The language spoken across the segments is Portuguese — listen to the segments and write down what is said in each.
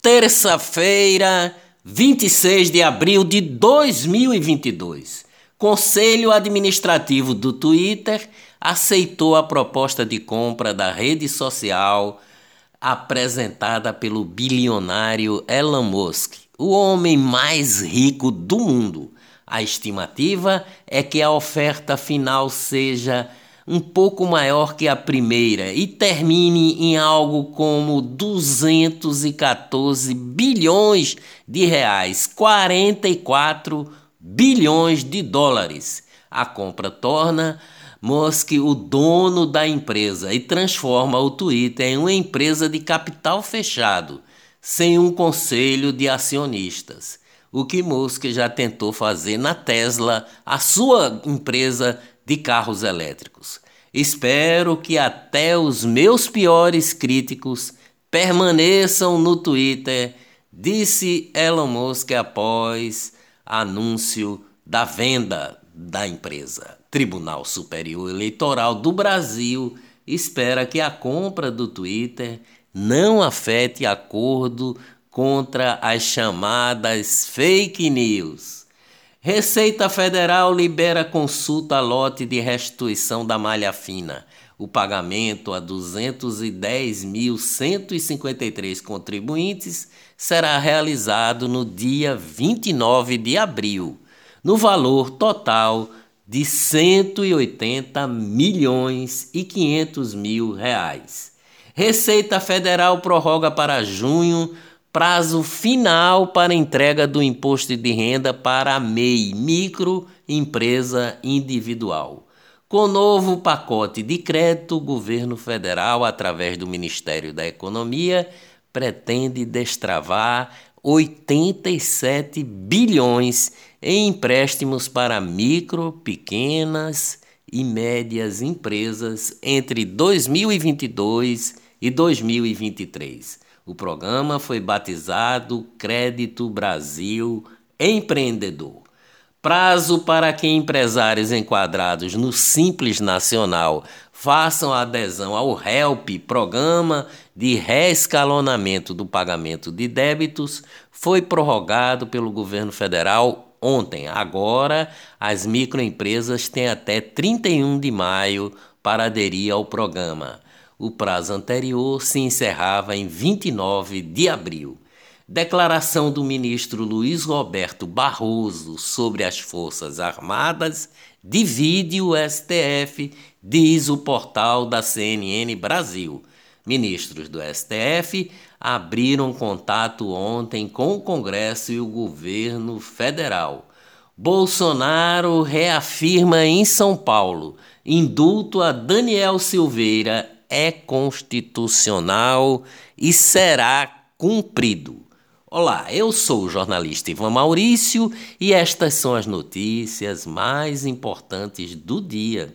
terça-feira, 26 de abril de 2022. Conselho Administrativo do Twitter aceitou a proposta de compra da rede social apresentada pelo bilionário Elon Musk, o homem mais rico do mundo. A estimativa é que a oferta final seja um pouco maior que a primeira e termine em algo como 214 bilhões de reais, 44 bilhões de dólares. A compra torna Musk o dono da empresa e transforma o Twitter em uma empresa de capital fechado, sem um conselho de acionistas. O que Musk já tentou fazer na Tesla, a sua empresa de carros elétricos. Espero que até os meus piores críticos permaneçam no Twitter, disse Elon Musk após anúncio da venda da empresa. Tribunal Superior Eleitoral do Brasil espera que a compra do Twitter não afete acordo contra as chamadas fake news. Receita Federal libera consulta lote de restituição da malha fina. O pagamento a 210.153 contribuintes será realizado no dia 29 de abril, no valor total de 180 milhões e 500 mil reais. Receita Federal prorroga para junho prazo final para entrega do imposto de renda para a MEI, microempresa individual. Com novo pacote de crédito, o governo federal, através do Ministério da Economia, pretende destravar 87 bilhões em empréstimos para micro, pequenas e médias empresas entre 2022 e 2023. O programa foi batizado Crédito Brasil Empreendedor. Prazo para que empresários enquadrados no Simples Nacional façam adesão ao HELP, Programa de Reescalonamento do Pagamento de Débitos, foi prorrogado pelo governo federal ontem. Agora, as microempresas têm até 31 de maio para aderir ao programa. O prazo anterior se encerrava em 29 de abril. Declaração do ministro Luiz Roberto Barroso sobre as Forças Armadas divide o STF, diz o portal da CNN Brasil. Ministros do STF abriram contato ontem com o Congresso e o governo federal. Bolsonaro reafirma em São Paulo indulto a Daniel Silveira é constitucional e será cumprido. Olá, eu sou o jornalista Ivan Maurício e estas são as notícias mais importantes do dia.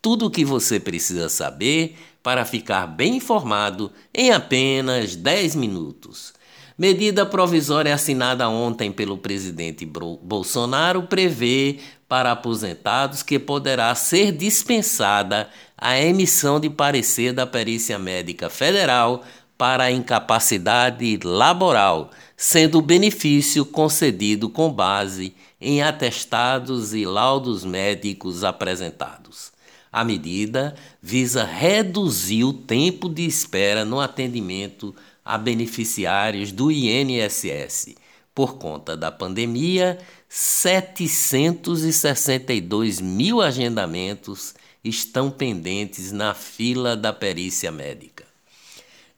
Tudo o que você precisa saber para ficar bem informado em apenas 10 minutos. Medida provisória assinada ontem pelo presidente Bolsonaro prevê para aposentados que poderá ser dispensada a emissão de parecer da Perícia Médica Federal para incapacidade laboral, sendo o benefício concedido com base em atestados e laudos médicos apresentados. A medida visa reduzir o tempo de espera no atendimento a beneficiários do INSS por conta da pandemia, 762 mil agendamentos estão pendentes na fila da perícia médica.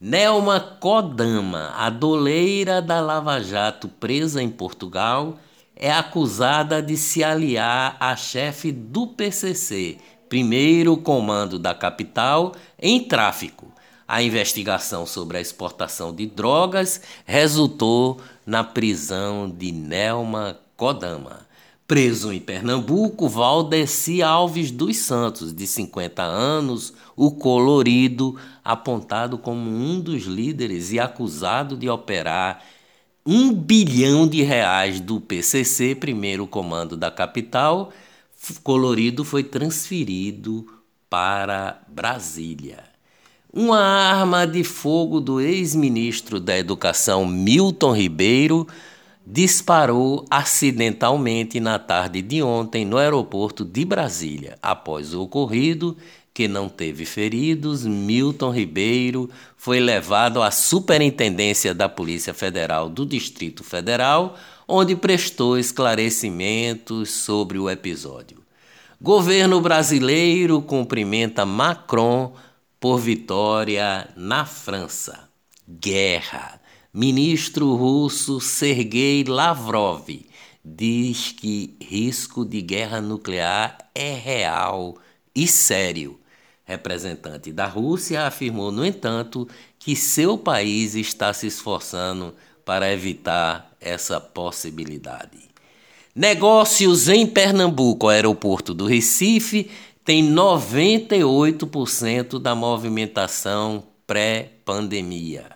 Nelma Kodama, a doleira da Lava Jato presa em Portugal, é acusada de se aliar à chefe do PCC, primeiro comando da capital, em tráfico. A investigação sobre a exportação de drogas resultou na prisão de Nelma Kodama. Preso em Pernambuco, Valdeci Alves dos Santos, de 50 anos, o colorido, apontado como um dos líderes e acusado de operar um bilhão de reais do PCC, primeiro comando da capital, colorido foi transferido para Brasília. Uma arma de fogo do ex-ministro da Educação Milton Ribeiro disparou acidentalmente na tarde de ontem no aeroporto de Brasília. Após o ocorrido, que não teve feridos, Milton Ribeiro foi levado à Superintendência da Polícia Federal do Distrito Federal, onde prestou esclarecimentos sobre o episódio. Governo brasileiro cumprimenta Macron por vitória na França. Guerra. Ministro russo Sergei Lavrov diz que risco de guerra nuclear é real e sério. Representante da Rússia afirmou, no entanto, que seu país está se esforçando para evitar essa possibilidade. Negócios em Pernambuco, aeroporto do Recife, tem 98% da movimentação pré-pandemia.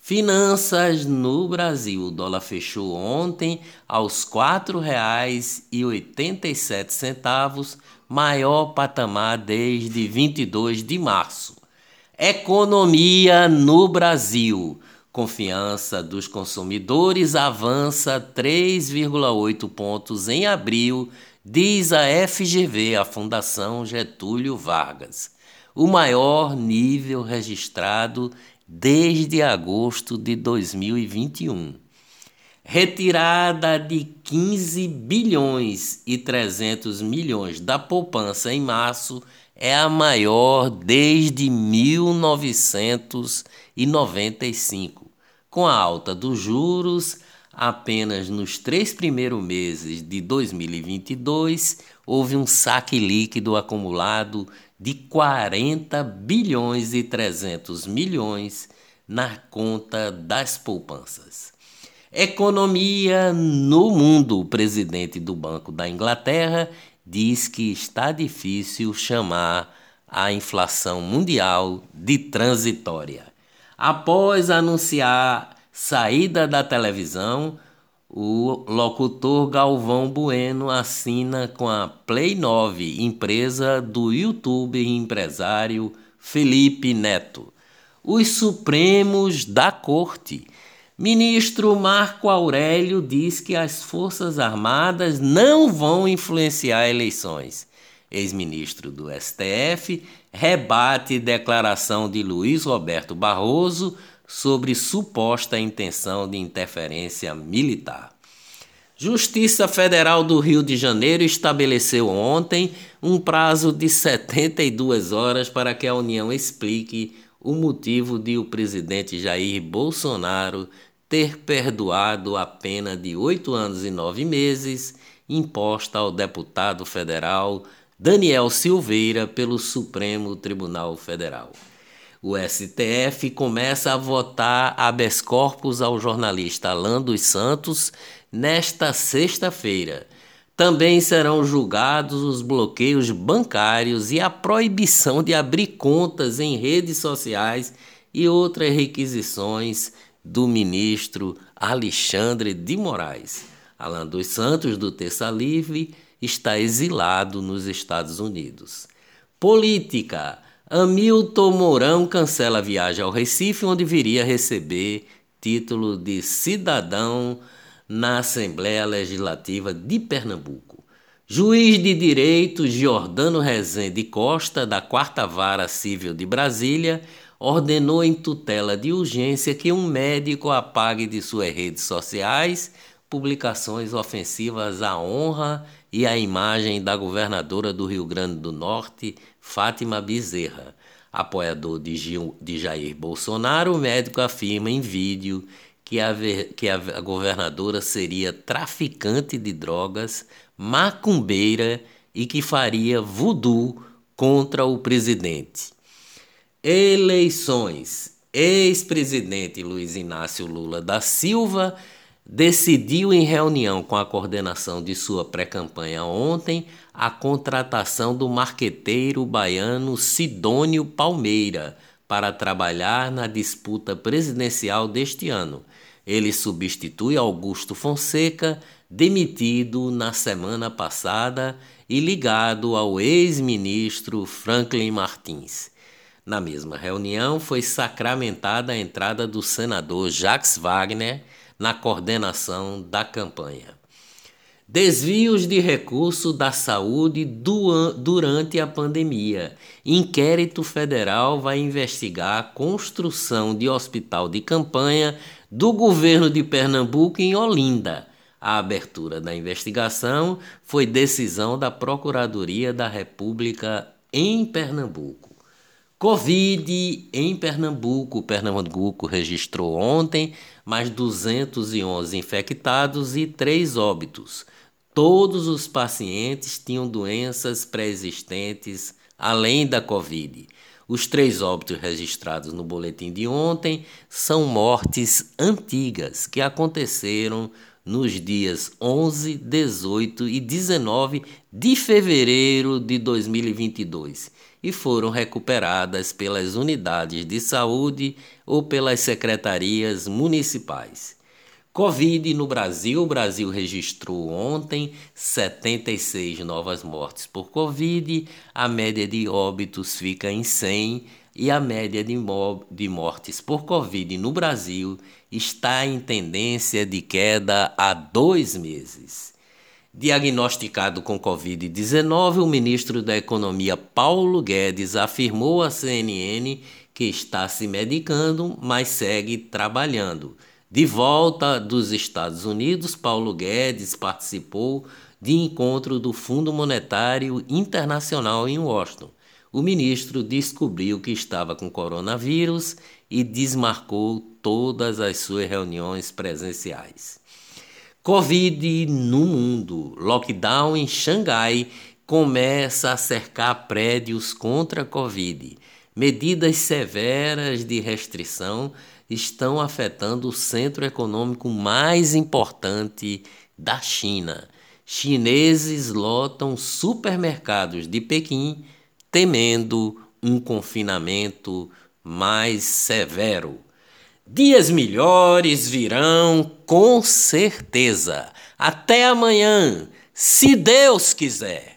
Finanças no Brasil. O dólar fechou ontem aos R$ 4,87, maior patamar desde 22 de março. Economia no Brasil. Confiança dos consumidores avança 3,8 pontos em abril diz a FGV, a Fundação Getúlio Vargas, o maior nível registrado desde agosto de 2021. Retirada de 15 bilhões e 300 milhões da poupança em março é a maior desde 1995. Com a alta dos juros, apenas nos três primeiros meses de 2022 houve um saque líquido acumulado de 40 bilhões e 300 milhões na conta das poupanças. Economia no mundo. O presidente do Banco da Inglaterra diz que está difícil chamar a inflação mundial de transitória. Após anunciar Saída da televisão, o locutor Galvão Bueno assina com a Play 9, empresa do YouTube empresário Felipe Neto. Os Supremos da Corte. Ministro Marco Aurélio diz que as Forças Armadas não vão influenciar eleições. Ex-ministro do STF rebate declaração de Luiz Roberto Barroso sobre suposta intenção de interferência militar. Justiça Federal do Rio de Janeiro estabeleceu ontem um prazo de 72 horas para que a União explique o motivo de o presidente Jair Bolsonaro ter perdoado a pena de oito anos e nove meses imposta ao deputado federal Daniel Silveira pelo Supremo Tribunal Federal o STF começa a votar habeas corpus ao jornalista Alain dos Santos nesta sexta-feira. Também serão julgados os bloqueios bancários e a proibição de abrir contas em redes sociais e outras requisições do ministro Alexandre de Moraes. Alain dos Santos, do Terça Livre, está exilado nos Estados Unidos. Política. Hamilton Mourão cancela a viagem ao Recife, onde viria receber título de cidadão na Assembleia Legislativa de Pernambuco. Juiz de Direito Giordano Rezende Costa, da Quarta Vara Civil de Brasília, ordenou em tutela de urgência que um médico apague de suas redes sociais publicações ofensivas à honra e à imagem da governadora do Rio Grande do Norte, Fátima Bezerra. Apoiador de, Gil, de Jair Bolsonaro, o médico afirma em vídeo que a, que a governadora seria traficante de drogas, macumbeira e que faria voodoo contra o presidente. Eleições. Ex-presidente Luiz Inácio Lula da Silva decidiu em reunião com a coordenação de sua pré-campanha ontem a contratação do marqueteiro baiano Sidônio Palmeira para trabalhar na disputa presidencial deste ano. Ele substitui Augusto Fonseca, demitido na semana passada e ligado ao ex-ministro Franklin Martins. Na mesma reunião, foi sacramentada a entrada do senador Jacques Wagner na coordenação da campanha. Desvios de recurso da saúde durante a pandemia. Inquérito federal vai investigar a construção de hospital de campanha do governo de Pernambuco em Olinda. A abertura da investigação foi decisão da Procuradoria da República em Pernambuco. Covid em Pernambuco. Pernambuco registrou ontem mais 211 infectados e 3 óbitos. Todos os pacientes tinham doenças pré-existentes além da Covid. Os três óbitos registrados no boletim de ontem são mortes antigas que aconteceram nos dias 11, 18 e 19 de fevereiro de 2022 e foram recuperadas pelas unidades de saúde ou pelas secretarias municipais. Covid no Brasil. O Brasil registrou ontem 76 novas mortes por Covid. A média de óbitos fica em 100 e a média de, de mortes por Covid no Brasil está em tendência de queda há dois meses. Diagnosticado com Covid-19, o ministro da Economia Paulo Guedes afirmou à CNN que está se medicando, mas segue trabalhando. De volta dos Estados Unidos, Paulo Guedes participou de encontro do Fundo Monetário Internacional em Washington. O ministro descobriu que estava com coronavírus e desmarcou todas as suas reuniões presenciais. Covid no mundo. Lockdown em Xangai começa a cercar prédios contra a Covid. Medidas severas de restrição estão afetando o centro econômico mais importante da China. Chineses lotam supermercados de Pequim temendo um confinamento mais severo. Dias melhores virão com certeza. Até amanhã, se Deus quiser.